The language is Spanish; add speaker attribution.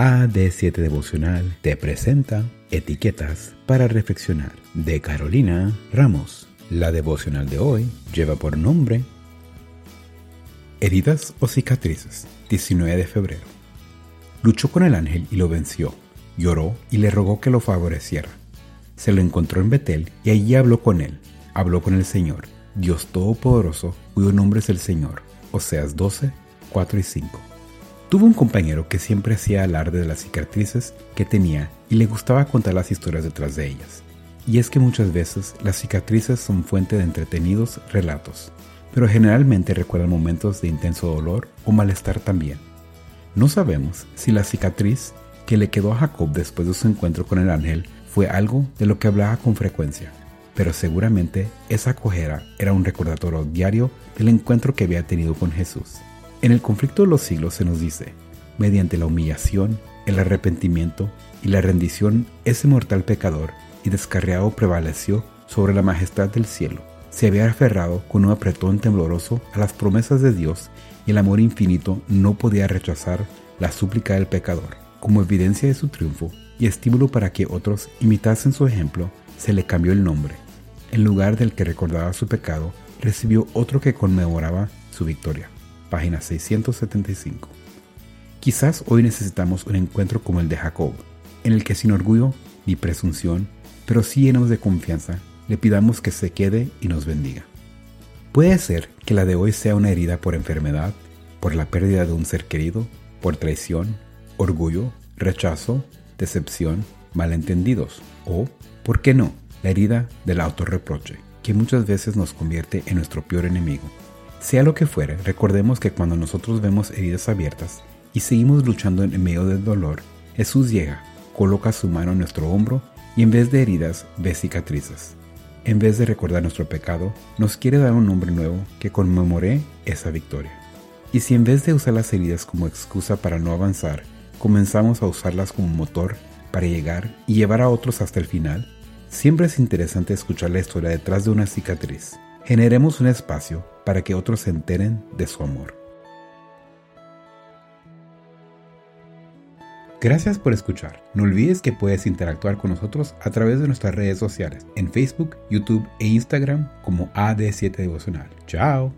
Speaker 1: AD7 Devocional te presenta Etiquetas para Reflexionar de Carolina Ramos. La devocional de hoy lleva por nombre Heridas o cicatrices, 19 de febrero. Luchó con el ángel y lo venció. Lloró y le rogó que lo favoreciera. Se lo encontró en Betel y allí habló con él. Habló con el Señor, Dios Todopoderoso, cuyo nombre es el Señor. Oseas 12, 4 y 5. Tuvo un compañero que siempre hacía alarde de las cicatrices que tenía y le gustaba contar las historias detrás de ellas. Y es que muchas veces las cicatrices son fuente de entretenidos relatos, pero generalmente recuerdan momentos de intenso dolor o malestar también. No sabemos si la cicatriz que le quedó a Jacob después de su encuentro con el ángel fue algo de lo que hablaba con frecuencia, pero seguramente esa cojera era un recordatorio diario del encuentro que había tenido con Jesús. En el conflicto de los siglos se nos dice, mediante la humillación, el arrepentimiento y la rendición, ese mortal pecador y descarriado prevaleció sobre la majestad del cielo. Se había aferrado con un apretón tembloroso a las promesas de Dios y el amor infinito no podía rechazar la súplica del pecador. Como evidencia de su triunfo y estímulo para que otros imitasen su ejemplo, se le cambió el nombre. En lugar del que recordaba su pecado, recibió otro que conmemoraba su victoria página 675. Quizás hoy necesitamos un encuentro como el de Jacob, en el que sin orgullo ni presunción, pero sí llenos de confianza, le pidamos que se quede y nos bendiga. Puede ser que la de hoy sea una herida por enfermedad, por la pérdida de un ser querido, por traición, orgullo, rechazo, decepción, malentendidos o, ¿por qué no?, la herida del autorreproche, que muchas veces nos convierte en nuestro peor enemigo sea lo que fuere, recordemos que cuando nosotros vemos heridas abiertas y seguimos luchando en medio del dolor, Jesús llega, coloca su mano en nuestro hombro y en vez de heridas ve cicatrices. En vez de recordar nuestro pecado, nos quiere dar un nombre nuevo que conmemore esa victoria. Y si en vez de usar las heridas como excusa para no avanzar, comenzamos a usarlas como motor para llegar y llevar a otros hasta el final, siempre es interesante escuchar la historia detrás de una cicatriz. Generemos un espacio para que otros se enteren de su amor. Gracias por escuchar. No olvides que puedes interactuar con nosotros a través de nuestras redes sociales en Facebook, YouTube e Instagram como AD7 Devocional. Chao.